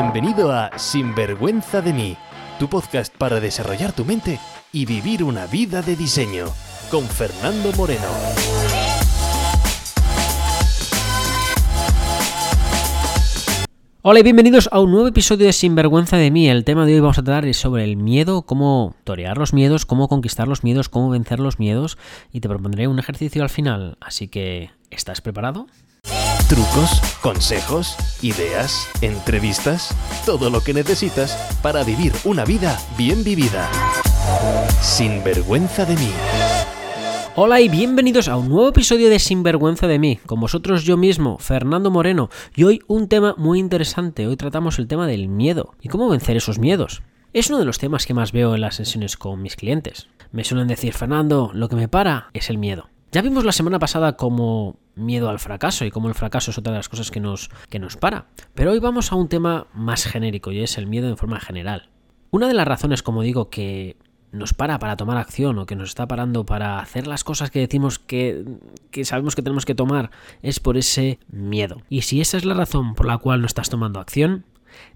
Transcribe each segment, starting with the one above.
Bienvenido a Sinvergüenza de mí, tu podcast para desarrollar tu mente y vivir una vida de diseño, con Fernando Moreno. Hola y bienvenidos a un nuevo episodio de Sinvergüenza de mí. El tema de hoy vamos a tratar es sobre el miedo, cómo torear los miedos, cómo conquistar los miedos, cómo vencer los miedos y te propondré un ejercicio al final. Así que, ¿estás preparado? Trucos, consejos, ideas, entrevistas, todo lo que necesitas para vivir una vida bien vivida. Sin vergüenza de mí. Hola y bienvenidos a un nuevo episodio de Sinvergüenza de mí. Con vosotros yo mismo, Fernando Moreno. Y hoy un tema muy interesante. Hoy tratamos el tema del miedo y cómo vencer esos miedos. Es uno de los temas que más veo en las sesiones con mis clientes. Me suelen decir, Fernando, lo que me para es el miedo. Ya vimos la semana pasada como miedo al fracaso y cómo el fracaso es otra de las cosas que nos, que nos para. Pero hoy vamos a un tema más genérico y es el miedo en forma general. Una de las razones, como digo, que nos para para tomar acción o que nos está parando para hacer las cosas que decimos que, que, sabemos que tenemos que tomar es por ese miedo. Y si esa es la razón por la cual no estás tomando acción,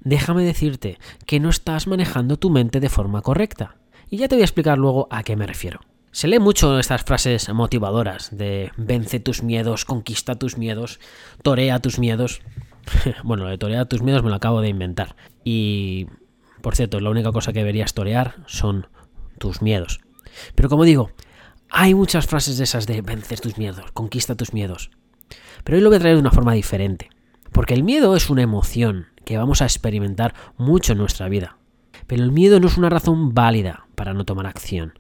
déjame decirte que no estás manejando tu mente de forma correcta. Y ya te voy a explicar luego a qué me refiero. Se lee mucho estas frases motivadoras de vence tus miedos, conquista tus miedos, torea tus miedos. bueno, de torea tus miedos me lo acabo de inventar. Y, por cierto, la única cosa que deberías torear son tus miedos. Pero como digo, hay muchas frases de esas de vencer tus miedos, conquista tus miedos. Pero hoy lo voy a traer de una forma diferente. Porque el miedo es una emoción que vamos a experimentar mucho en nuestra vida. Pero el miedo no es una razón válida para no tomar acción.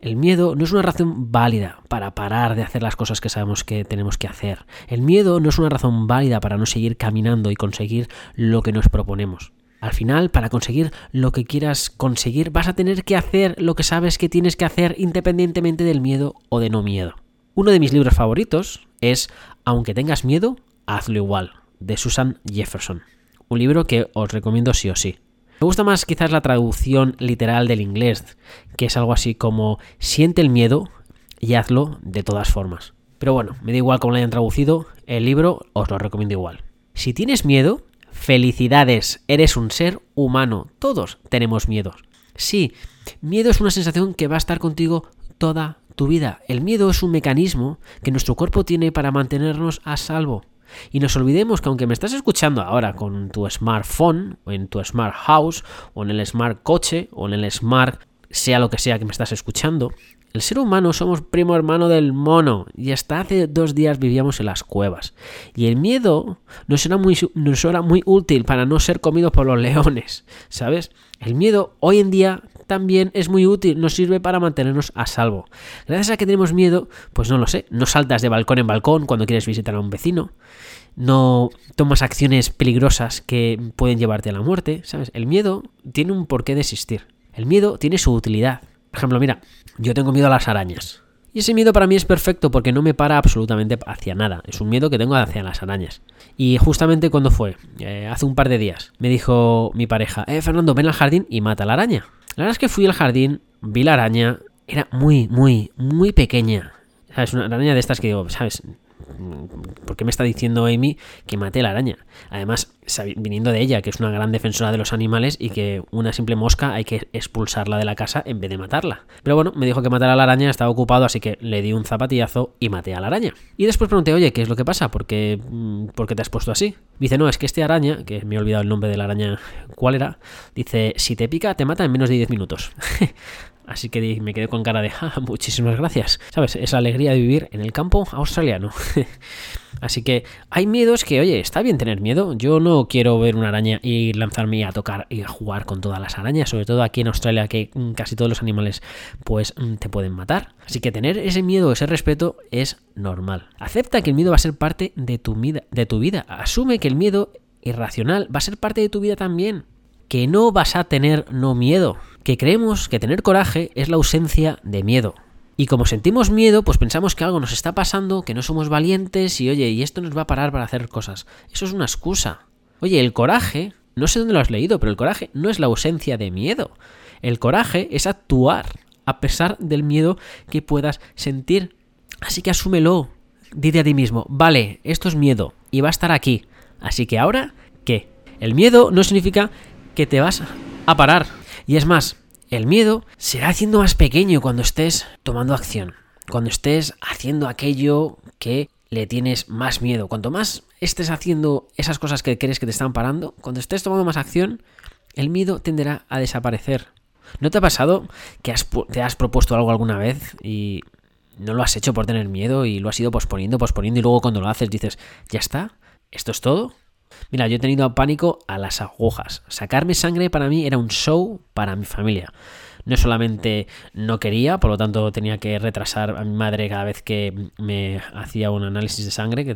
El miedo no es una razón válida para parar de hacer las cosas que sabemos que tenemos que hacer. El miedo no es una razón válida para no seguir caminando y conseguir lo que nos proponemos. Al final, para conseguir lo que quieras conseguir, vas a tener que hacer lo que sabes que tienes que hacer independientemente del miedo o de no miedo. Uno de mis libros favoritos es Aunque tengas miedo, hazlo igual, de Susan Jefferson. Un libro que os recomiendo sí o sí. Me gusta más quizás la traducción literal del inglés, que es algo así como siente el miedo y hazlo de todas formas. Pero bueno, me da igual cómo lo hayan traducido, el libro os lo recomiendo igual. Si tienes miedo, Felicidades, eres un ser humano, todos tenemos miedos. Sí, miedo es una sensación que va a estar contigo toda tu vida. El miedo es un mecanismo que nuestro cuerpo tiene para mantenernos a salvo. Y nos olvidemos que aunque me estás escuchando ahora con tu smartphone, o en tu smart house, o en el smart coche, o en el smart sea lo que sea que me estás escuchando, el ser humano somos primo hermano del mono y hasta hace dos días vivíamos en las cuevas. Y el miedo nos era muy, muy útil para no ser comidos por los leones, ¿sabes? El miedo hoy en día también es muy útil, nos sirve para mantenernos a salvo. Gracias a que tenemos miedo, pues no lo sé, no saltas de balcón en balcón cuando quieres visitar a un vecino, no tomas acciones peligrosas que pueden llevarte a la muerte, ¿sabes? El miedo tiene un porqué de existir. El miedo tiene su utilidad. Por ejemplo, mira, yo tengo miedo a las arañas. Y ese miedo para mí es perfecto porque no me para absolutamente hacia nada. Es un miedo que tengo hacia las arañas. Y justamente cuando fue, eh, hace un par de días, me dijo mi pareja, eh, Fernando, ven al jardín y mata a la araña. La verdad es que fui al jardín, vi la araña, era muy, muy, muy pequeña. ¿Sabes? Una araña de estas que digo, ¿sabes? ¿Por qué me está diciendo Amy que mate la araña? Además, viniendo de ella, que es una gran defensora de los animales y que una simple mosca hay que expulsarla de la casa en vez de matarla. Pero bueno, me dijo que matar a la araña, estaba ocupado, así que le di un zapatillazo y maté a la araña. Y después pregunté, oye, ¿qué es lo que pasa? ¿Por qué, mm, ¿por qué te has puesto así? Dice, no, es que este araña, que me he olvidado el nombre de la araña, ¿cuál era? Dice, si te pica, te mata en menos de 10 minutos. Así que me quedé con cara de, ah, muchísimas gracias. ¿Sabes? Esa alegría de vivir en el campo australiano. Así que hay miedos que, oye, está bien tener miedo. Yo no quiero ver una araña y lanzarme a tocar y a jugar con todas las arañas, sobre todo aquí en Australia que mm, casi todos los animales pues mm, te pueden matar. Así que tener ese miedo, ese respeto es normal. Acepta que el miedo va a ser parte de tu vida, de tu vida. Asume que el miedo irracional va a ser parte de tu vida también. Que no vas a tener no miedo que creemos que tener coraje es la ausencia de miedo. Y como sentimos miedo, pues pensamos que algo nos está pasando, que no somos valientes y oye, y esto nos va a parar para hacer cosas. Eso es una excusa. Oye, el coraje, no sé dónde lo has leído, pero el coraje no es la ausencia de miedo. El coraje es actuar a pesar del miedo que puedas sentir. Así que asúmelo. Dite a ti mismo, vale, esto es miedo y va a estar aquí. Así que ahora, ¿qué? El miedo no significa que te vas a parar. Y es más, el miedo se va haciendo más pequeño cuando estés tomando acción, cuando estés haciendo aquello que le tienes más miedo. Cuanto más estés haciendo esas cosas que crees que te están parando, cuando estés tomando más acción, el miedo tenderá a desaparecer. ¿No te ha pasado que te has propuesto algo alguna vez y no lo has hecho por tener miedo y lo has ido posponiendo, posponiendo y luego cuando lo haces dices, ya está, esto es todo? Mira, yo he tenido pánico a las agujas. Sacarme sangre para mí era un show para mi familia. No solamente no quería, por lo tanto tenía que retrasar a mi madre cada vez que me hacía un análisis de sangre, que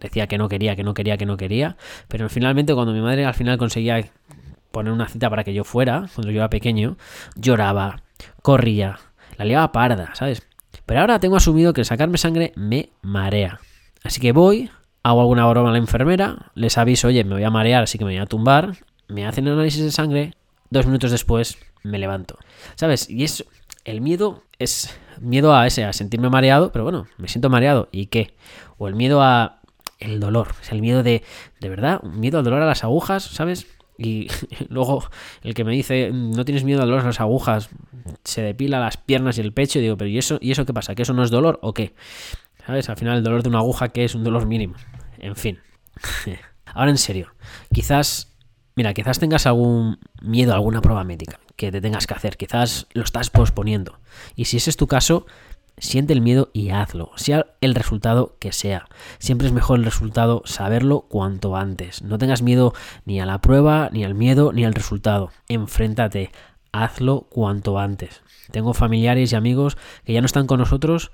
decía que no quería, que no quería, que no quería. Pero finalmente cuando mi madre al final conseguía poner una cita para que yo fuera, cuando yo era pequeño, lloraba, corría, la liaba parda, ¿sabes? Pero ahora tengo asumido que sacarme sangre me marea. Así que voy, hago alguna broma a la enfermera, les aviso, oye, me voy a marear, así que me voy a tumbar, me hacen análisis de sangre, dos minutos después me levanto. ¿Sabes? Y es. El miedo es miedo a ese, a sentirme mareado, pero bueno, me siento mareado. ¿Y qué? O el miedo a el dolor. Sea, el miedo de. De verdad, miedo al dolor a las agujas, ¿sabes? Y luego el que me dice, no tienes miedo al dolor a las agujas, se depila las piernas y el pecho, y digo, pero ¿y eso, ¿y eso qué pasa? ¿Que eso no es dolor o qué? ¿Sabes? Al final el dolor de una aguja que es un dolor mínimo. En fin. Ahora en serio, quizás, mira, quizás tengas algún miedo a alguna prueba médica que te tengas que hacer, quizás lo estás posponiendo. Y si ese es tu caso, siente el miedo y hazlo, sea el resultado que sea. Siempre es mejor el resultado saberlo cuanto antes. No tengas miedo ni a la prueba, ni al miedo, ni al resultado. Enfréntate, hazlo cuanto antes. Tengo familiares y amigos que ya no están con nosotros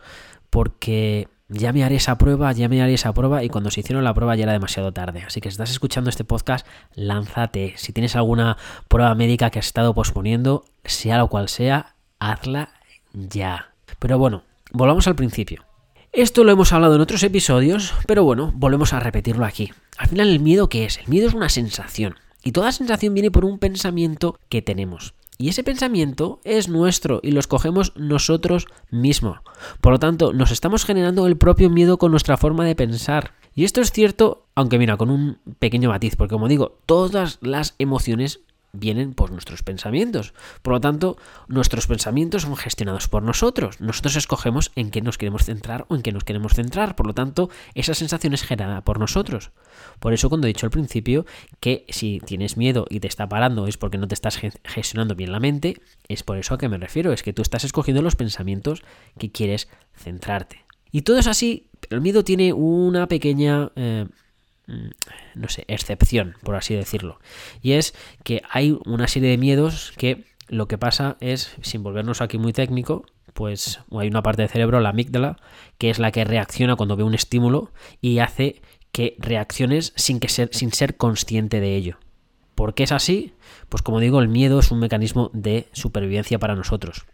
porque ya me haré esa prueba, ya me haré esa prueba y cuando se hicieron la prueba ya era demasiado tarde. Así que si estás escuchando este podcast, lánzate. Si tienes alguna prueba médica que has estado posponiendo, sea lo cual sea, hazla ya. Pero bueno, volvamos al principio. Esto lo hemos hablado en otros episodios, pero bueno, volvemos a repetirlo aquí. Al final, ¿el miedo qué es? El miedo es una sensación. Y toda sensación viene por un pensamiento que tenemos. Y ese pensamiento es nuestro y lo escogemos nosotros mismos. Por lo tanto, nos estamos generando el propio miedo con nuestra forma de pensar. Y esto es cierto, aunque mira, con un pequeño matiz, porque como digo, todas las emociones vienen por nuestros pensamientos. Por lo tanto, nuestros pensamientos son gestionados por nosotros. Nosotros escogemos en qué nos queremos centrar o en qué nos queremos centrar. Por lo tanto, esa sensación es generada por nosotros. Por eso cuando he dicho al principio que si tienes miedo y te está parando es porque no te estás gestionando bien la mente, es por eso a que me refiero. Es que tú estás escogiendo los pensamientos que quieres centrarte. Y todo es así, el miedo tiene una pequeña... Eh, no sé, excepción, por así decirlo. Y es que hay una serie de miedos que lo que pasa es, sin volvernos aquí muy técnico, pues hay una parte del cerebro, la amígdala, que es la que reacciona cuando ve un estímulo y hace que reacciones sin, que ser, sin ser consciente de ello. ¿Por qué es así? Pues como digo, el miedo es un mecanismo de supervivencia para nosotros.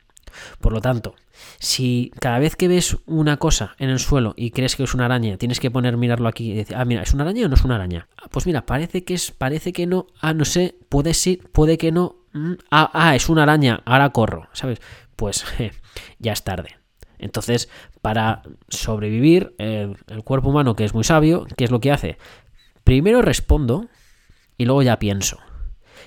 Por lo tanto, si cada vez que ves una cosa en el suelo y crees que es una araña, tienes que poner mirarlo aquí y decir, ah, mira, ¿es una araña o no es una araña? Ah, pues mira, parece que es, parece que no, ah, no sé, puede sí, puede que no, mm, ah, ah, es una araña, ahora corro, ¿sabes? Pues ya es tarde. Entonces, para sobrevivir, el cuerpo humano, que es muy sabio, ¿qué es lo que hace? Primero respondo y luego ya pienso.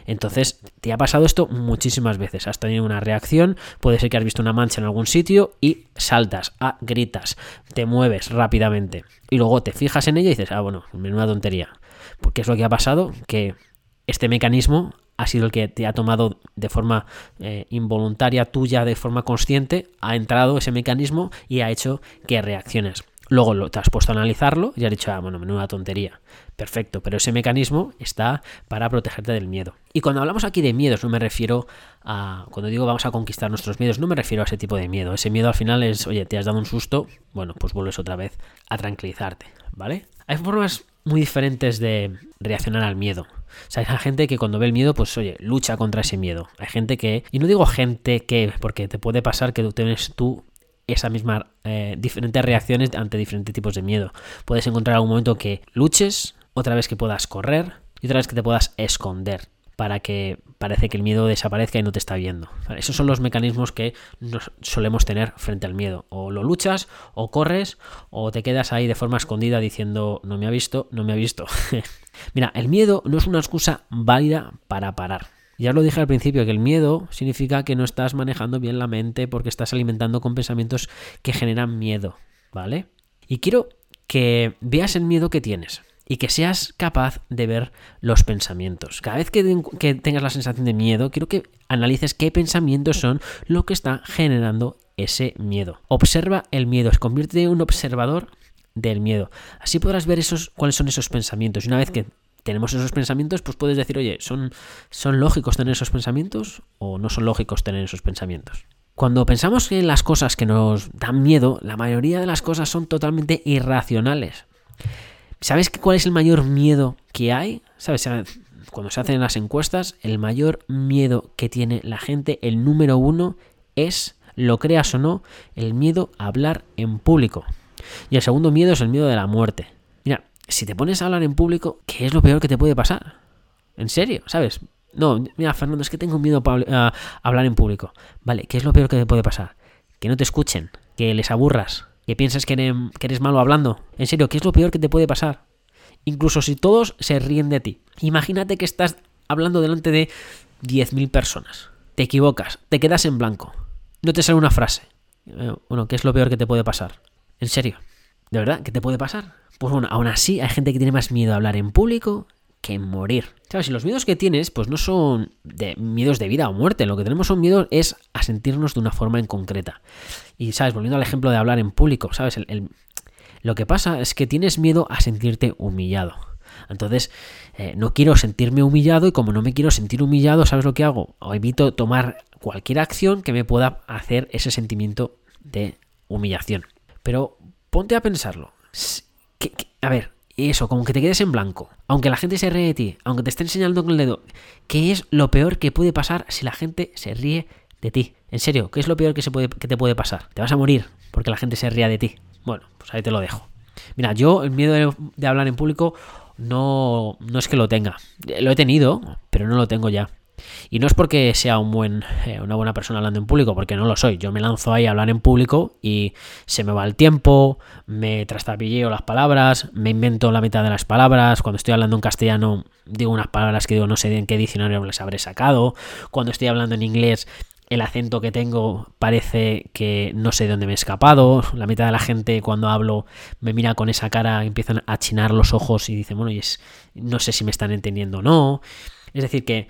Entonces, te ha pasado esto muchísimas veces. Has tenido una reacción, puede ser que has visto una mancha en algún sitio y saltas, ah, gritas, te mueves rápidamente. Y luego te fijas en ella y dices, ah, bueno, menuda tontería. Porque es lo que ha pasado, que este mecanismo ha sido el que te ha tomado de forma eh, involuntaria tuya, de forma consciente, ha entrado ese mecanismo y ha hecho que reacciones. Luego lo, te has puesto a analizarlo y has dicho, ah, bueno, menuda tontería. Perfecto, pero ese mecanismo está para protegerte del miedo. Y cuando hablamos aquí de miedos, no me refiero a. Cuando digo vamos a conquistar nuestros miedos, no me refiero a ese tipo de miedo. Ese miedo al final es, oye, te has dado un susto, bueno, pues vuelves otra vez a tranquilizarte, ¿vale? Hay formas muy diferentes de reaccionar al miedo. O sea, hay gente que cuando ve el miedo, pues oye, lucha contra ese miedo. Hay gente que, y no digo gente que, porque te puede pasar que tú tienes tú esa misma eh, diferentes reacciones ante diferentes tipos de miedo. Puedes encontrar algún momento que luches, otra vez que puedas correr y otra vez que te puedas esconder para que parece que el miedo desaparezca y no te está viendo. Esos son los mecanismos que solemos tener frente al miedo. O lo luchas, o corres, o te quedas ahí de forma escondida diciendo no me ha visto, no me ha visto. Mira, el miedo no es una excusa válida para parar. Ya lo dije al principio, que el miedo significa que no estás manejando bien la mente porque estás alimentando con pensamientos que generan miedo, ¿vale? Y quiero que veas el miedo que tienes y que seas capaz de ver los pensamientos. Cada vez que, tengas la sensación de miedo, quiero que analices qué pensamientos son lo que está generando ese miedo. Observa el miedo, convierte en un observador del miedo. Así podrás ver esos, cuáles son esos pensamientos. Y una vez que tenemos esos pensamientos, pues puedes decir, oye, ¿son, ¿son lógicos tener esos pensamientos o no son lógicos tener esos pensamientos? Cuando pensamos en las cosas que nos dan miedo, la mayoría de las cosas son totalmente irracionales. ¿Sabes cuál es el mayor miedo que hay? ¿Sabes? Cuando se hacen las encuestas, el mayor miedo que tiene la gente, el número uno, es, lo creas o no, el miedo a hablar en público. Y el segundo miedo es el miedo de la muerte si te pones a hablar en público, ¿qué es lo peor que te puede pasar? En serio, ¿sabes? No, mira, Fernando, es que tengo miedo a hablar en público. Vale, ¿qué es lo peor que te puede pasar? Que no te escuchen, que les aburras, que pienses que eres, malo hablando. En serio, ¿qué es lo peor que te puede pasar? Incluso si todos se ríen de ti. Imagínate que estás hablando delante de 10.000 personas. Te equivocas, te quedas en blanco. No te sale una frase. Eh, bueno, ¿qué es lo peor que te puede pasar? En serio. ¿De verdad? ¿Qué te puede pasar? Pues bueno, aún así hay gente que tiene más miedo a hablar en público que morir. ¿Sabes? Y los miedos que tienes, pues no son de miedos de vida o muerte. Lo que tenemos son miedos es a sentirnos de una forma en concreta. Y, ¿sabes? Volviendo al ejemplo de hablar en público, ¿sabes? lo que pasa es que tienes miedo a sentirte humillado. Entonces, eh, no quiero sentirme humillado y como no me quiero sentir humillado, ¿sabes lo que hago? O evito tomar cualquier acción que me pueda hacer ese sentimiento de humillación. Pero ponte a pensarlo. a ver, eso, como que te quedes en blanco. Aunque la gente se ríe de ti, aunque te esté enseñando con el dedo, ¿qué es lo peor que puede pasar si la gente se ríe de ti? En serio, ¿qué es lo peor que, se puede, que te puede pasar? Te vas a morir porque la gente se ría de ti. Bueno, pues ahí te lo dejo. Mira, yo el miedo de, de hablar en público no, no es que lo tenga. Lo he tenido, pero no lo tengo ya. Y no es porque sea un buen, eh, una buena persona hablando en público, porque no lo soy. Yo me lanzo ahí a hablar en público y se me va el tiempo, me trastabilleo las palabras, me invento la mitad de las palabras. Cuando estoy hablando en castellano, digo unas palabras que digo no sé en qué diccionario les habré sacado. Cuando estoy hablando en inglés, el acento que tengo parece que no sé de dónde me he escapado. La mitad de la gente cuando hablo me mira con esa cara, empiezan a chinar los ojos y dicen, bueno, y es, no sé si me están entendiendo o no. Es decir, que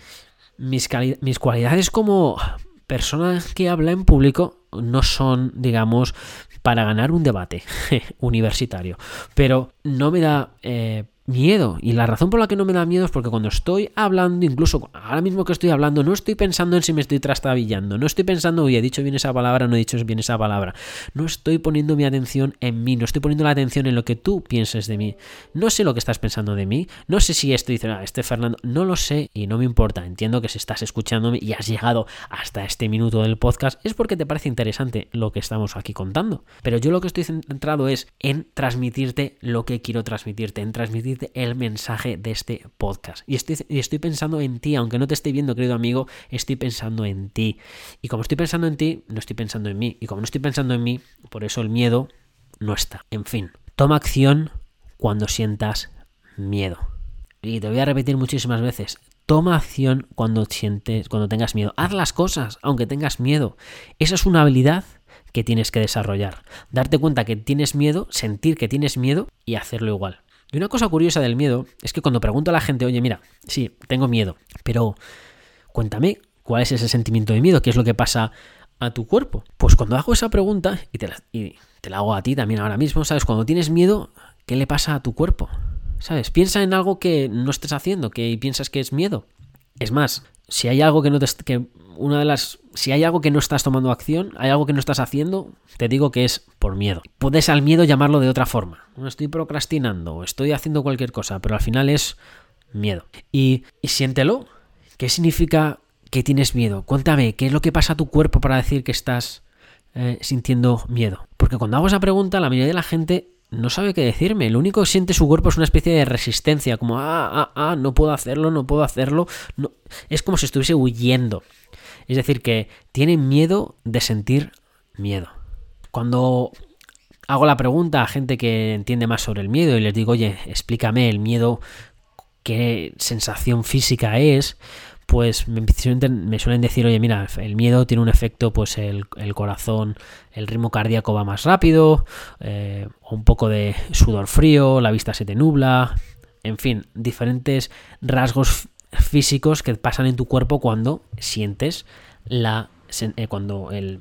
mis, mis cualidades como persona que habla en público no son, digamos, para ganar un debate universitario. Pero no me da eh, miedo. Y la razón por la que no me da miedo es porque cuando estoy hablando, incluso ahora mismo que estoy hablando, no estoy pensando en si me estoy trastabillando. No estoy pensando, oye, he dicho bien esa palabra, no he dicho bien esa palabra. No estoy poniendo mi atención en mí, no estoy poniendo la atención en lo que tú pienses de mí. No sé lo que estás pensando de mí. No sé si estoy diciendo, ah, este Fernando, no lo sé y no me importa. Entiendo que si estás escuchándome y has llegado hasta este minuto del podcast es porque te parece interesante lo que estamos aquí contando. Pero yo lo que estoy centrado es en transmitirte lo que quiero transmitirte, en transmitirte el mensaje de este podcast. Y estoy, estoy pensando en ti, aunque no te esté viendo, querido amigo, estoy pensando en ti. Y como estoy pensando en ti, no estoy pensando en mí. Y como no estoy pensando en mí, por eso el miedo no está. En fin, toma acción cuando sientas miedo. Y te voy a repetir muchísimas veces. Toma acción cuando sientes, cuando tengas miedo. Haz las cosas, aunque tengas miedo. Esa es una habilidad que tienes que desarrollar. Darte cuenta que tienes miedo, sentir que tienes miedo y hacerlo igual. Y una cosa curiosa del miedo es que cuando pregunto a la gente, oye, mira, sí, tengo miedo, pero cuéntame cuál es ese sentimiento de miedo, qué es lo que pasa a tu cuerpo. Pues cuando hago esa pregunta, y te la, hago a ti también ahora mismo, ¿sabes? Cuando tienes miedo, ¿qué le pasa a tu cuerpo? ¿Sabes? Piensa en algo que no estés haciendo, que piensas que es miedo. Es más, si hay algo que no te, que una de las si hay algo que no estás tomando acción, hay algo que no estás haciendo, te digo que es por miedo. Puedes al miedo llamarlo de otra forma. Estoy procrastinando, estoy haciendo cualquier cosa, pero al final es miedo. Y, siéntelo. ¿Qué significa que tienes miedo? Cuéntame, ¿qué es lo que pasa a tu cuerpo para decir que estás eh, sintiendo miedo? Porque cuando hago esa pregunta, la mayoría de la gente no sabe qué decirme. Lo único que siente su cuerpo es una especie de resistencia, como, ah, ah, ah, no puedo hacerlo, no puedo hacerlo. No. Es como si estuviese huyendo. Es decir, que tiene miedo de sentir miedo. Cuando hago la pregunta a gente que entiende más sobre el miedo y les digo, oye, explícame el miedo, qué sensación física es, pues me, suelen decir, oye, mira, el miedo tiene un efecto, pues el, corazón, el ritmo cardíaco va más rápido, eh, un poco de sudor frío, la vista se te nubla, en fin, diferentes rasgos físicos que pasan en tu cuerpo cuando sientes la... Eh, cuando el,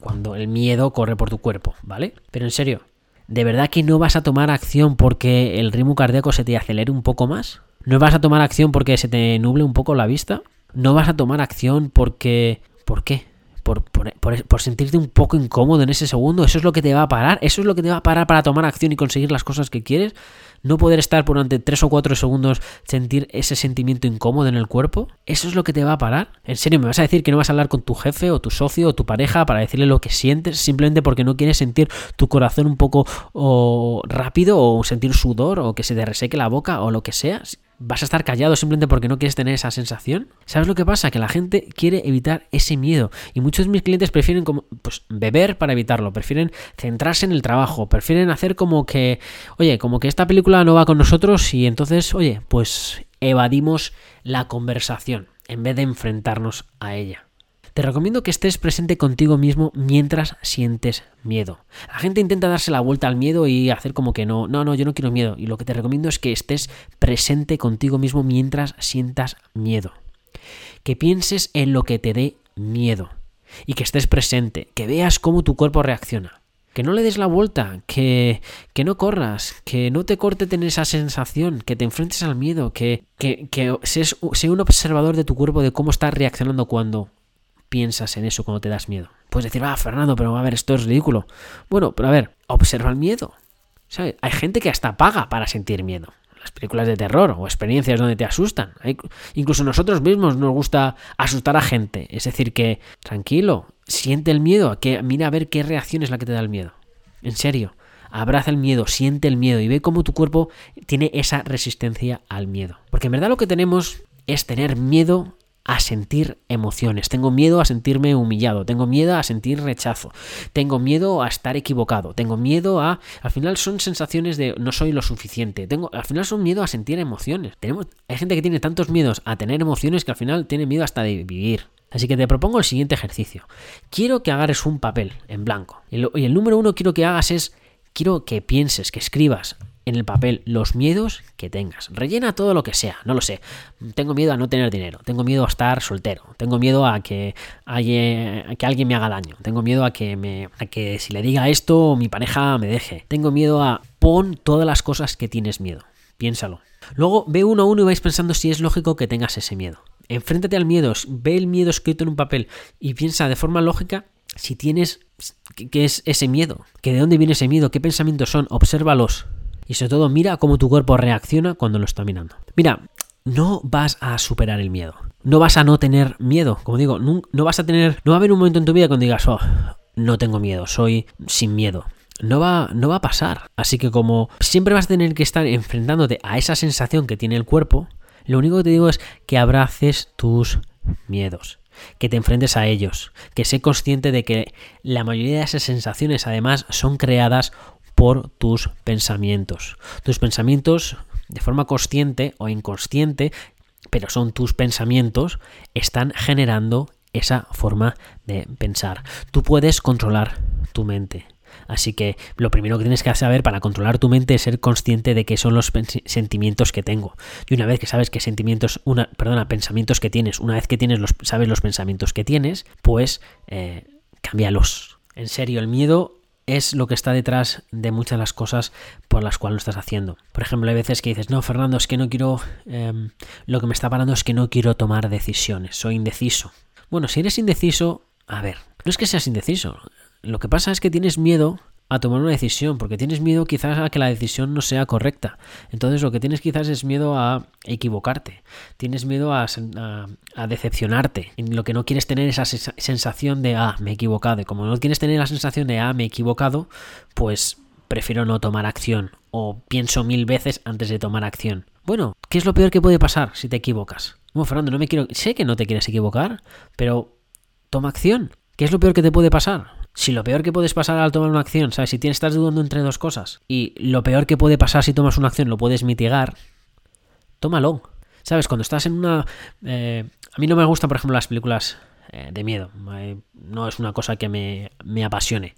cuando el miedo corre por tu cuerpo, ¿vale? Pero en serio, ¿de verdad que no vas a tomar acción porque el ritmo cardíaco se te acelere un poco más? ¿No vas a tomar acción porque se te nuble un poco la vista? ¿No vas a tomar acción porque... ¿Por qué? Por, sentirte un poco incómodo en ese segundo. Eso es lo que te va a parar. Eso es lo que te va a parar para tomar acción y conseguir las cosas que quieres no poder estar durante 3 o 4 segundos sentir ese sentimiento incómodo en el cuerpo, ¿eso es lo que te va a parar? ¿En serio me vas a decir que no vas a hablar con tu jefe o tu socio o tu pareja para decirle lo que sientes simplemente porque no quieres sentir tu corazón un poco rápido o sentir sudor o que se te reseque la boca o lo que sea? ¿Vas a estar callado simplemente porque no quieres tener esa sensación? ¿Sabes lo que pasa? Que la gente quiere evitar ese miedo y muchos de mis clientes prefieren como, pues, beber para evitarlo, prefieren centrarse en el trabajo, prefieren hacer como que, oye, como que esta película no va con nosotros y entonces, oye, pues evadimos la conversación en vez de enfrentarnos a ella. Te recomiendo que estés presente contigo mismo mientras sientes miedo. La gente intenta darse la vuelta al miedo y hacer como que no, no, no, yo no quiero miedo. Y lo que te recomiendo es que estés presente contigo mismo mientras sientas miedo. Que pienses en lo que te dé miedo. Y que estés presente, que veas cómo tu cuerpo reacciona. Que no le des la vuelta, que, que no corras, que no te corte tener esa sensación, que te enfrentes al miedo, que, que, que sea un observador de tu cuerpo de cómo está reaccionando cuando piensas en eso cuando te das miedo. Puedes decir, ah, Fernando, pero a ver, esto es ridículo. Bueno, pero a ver, observa el miedo. Hay gente que hasta paga para sentir miedo. Las películas de terror o experiencias donde te asustan. incluso nosotros mismos nos gusta asustar a gente. Es decir, que tranquilo, siente el miedo, que mira a ver qué reacción es la que te da el miedo. En serio, abraza el miedo, siente el miedo y ve cómo tu cuerpo tiene esa resistencia al miedo. Porque en verdad lo que tenemos es tener miedo a sentir emociones, tengo miedo a sentirme humillado, tengo miedo a sentir rechazo, tengo miedo a estar equivocado, tengo miedo a... Al final son sensaciones de no soy lo suficiente, tengo, al final son miedo a sentir emociones. Tenemos, hay gente que tiene tantos miedos a tener emociones que al final tiene miedo hasta de vivir. Así que te propongo el siguiente ejercicio. Quiero que agarres un papel en blanco. Y el número uno quiero que hagas es, quiero que pienses, que escribas en el papel los miedos que tengas. Rellena todo lo que sea, no lo sé. Tengo miedo a no tener dinero, tengo miedo a estar soltero, tengo miedo a que, que alguien me haga daño, tengo miedo a que, me, a que si le diga esto mi pareja me deje, tengo miedo a... Pon todas las cosas que tienes miedo, piénsalo. Luego ve uno a uno y vais pensando si es lógico que tengas ese miedo. Enfréntate al miedo, ve el miedo escrito en un papel y piensa de forma lógica si tienes qué es ese miedo, que de dónde viene ese miedo, qué pensamientos son, obsérvalos, y sobre todo, mira cómo tu cuerpo reacciona cuando lo está mirando. Mira, no vas a superar el miedo. No vas a no tener miedo. Como digo, no, vas a tener. No va a haber un momento en tu vida cuando digas, oh, no tengo miedo, soy sin miedo. No va, no va a pasar. Así que como siempre vas a tener que estar enfrentándote a esa sensación que tiene el cuerpo, lo único que te digo es que abraces tus miedos, que te enfrentes a ellos, que sé consciente de que la mayoría de esas sensaciones además son creadas por tus pensamientos. Tus pensamientos, de forma consciente o inconsciente, pero son tus pensamientos, están generando esa forma de pensar. Tú puedes controlar tu mente. Así que lo primero que tienes que saber para controlar tu mente es ser consciente de qué son los sentimientos que tengo. Y una vez que sabes qué sentimientos, perdona, pensamientos que tienes, una vez que tienes los, sabes los pensamientos que tienes, pues eh, cámbialos. En serio, el miedo es lo que está detrás de muchas de las cosas por las cuales lo estás haciendo. Por ejemplo, hay veces que dices, no, Fernando, es que no quiero, em, lo que me está parando es que no quiero tomar decisiones, soy indeciso. Bueno, si eres indeciso, a ver, no es que seas indeciso, lo que pasa es que tienes miedo a tomar una decisión, porque tienes miedo quizás a que la decisión no sea correcta. Entonces lo que tienes quizás es miedo a equivocarte, tienes miedo a, decepcionarte, en lo que no quieres tener esa sensación de, ah, me he equivocado. Y como no quieres tener la sensación de, ah, me he equivocado, pues prefiero no tomar acción o pienso mil veces antes de tomar acción. Bueno, ¿qué es lo peor que puede pasar si te equivocas? Bueno, Fernando, no me quiero. Sé que no te quieres equivocar, pero toma acción. ¿Qué es lo peor que te puede pasar? Si lo peor que puedes pasar al tomar una acción, ¿sabes? Si tienes, estás dudando entre dos cosas y lo peor que puede pasar si tomas una acción lo puedes mitigar, tómalo. ¿Sabes? Cuando estás en una... Eh, a mí no me gustan, por ejemplo, las películas eh, de miedo. Eh, no es una cosa que me, me, apasione.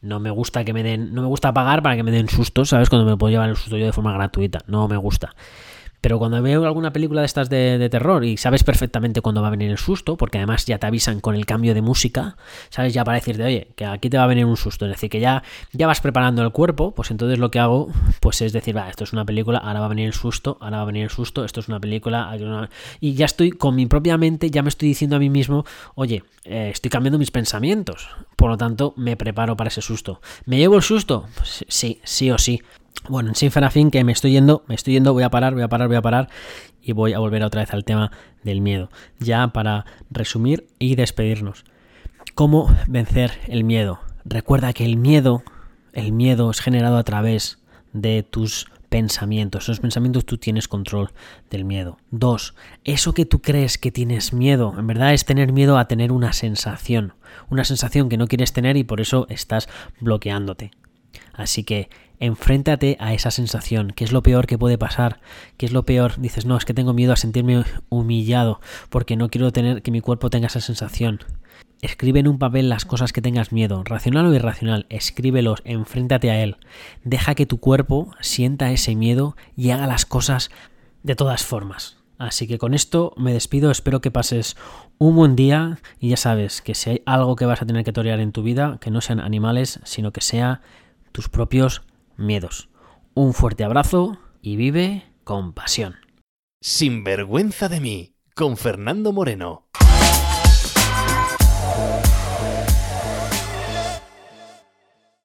No me gusta que me den. No me gusta pagar para que me den sustos, ¿sabes? Cuando me puedo llevar el susto yo de forma gratuita. No me gusta. Pero cuando veo alguna película de estas de, terror y sabes perfectamente cuándo va a venir el susto, porque además ya te avisan con el cambio de música, sabes ya para decirte, oye, que aquí te va a venir un susto, es decir, que ya, ya vas preparando el cuerpo, pues entonces lo que hago, pues es decir, va, esto es una película, ahora va a venir el susto, ahora va a venir el susto, esto es una película, y ya estoy con mi propia mente, ya me estoy diciendo a mí mismo, oye, eh, estoy cambiando mis pensamientos, por lo tanto me preparo para ese susto. ¿Me llevo el susto? Pues sí, sí o sí. Bueno, en sin fin que me estoy yendo, me estoy yendo, voy a parar, voy a parar, voy a parar y voy a volver otra vez al tema del miedo. Ya para resumir y despedirnos. ¿Cómo vencer el miedo? Recuerda que el miedo, el miedo es generado a través de tus pensamientos. Esos pensamientos tú tienes control del miedo. Dos, eso que tú crees que tienes miedo, en verdad es tener miedo a tener una sensación. Una sensación que no quieres tener y por eso estás bloqueándote. Así que enfréntate a esa sensación. ¿Qué es lo peor que puede pasar? ¿Qué es lo peor? Dices, no, es que tengo miedo a sentirme humillado porque no quiero tener que mi cuerpo tenga esa sensación. Escribe en un papel las cosas que tengas miedo, racional o irracional, escríbelos, enfréntate a él. Deja que tu cuerpo sienta ese miedo y haga las cosas de todas formas. Así que con esto me despido, espero que pases un buen día y ya sabes que si hay algo que vas a tener que torear en tu vida, que no sean animales, sino que sea tus propios miedos. Un fuerte abrazo y vive con pasión. Sin vergüenza de mí, con Fernando Moreno.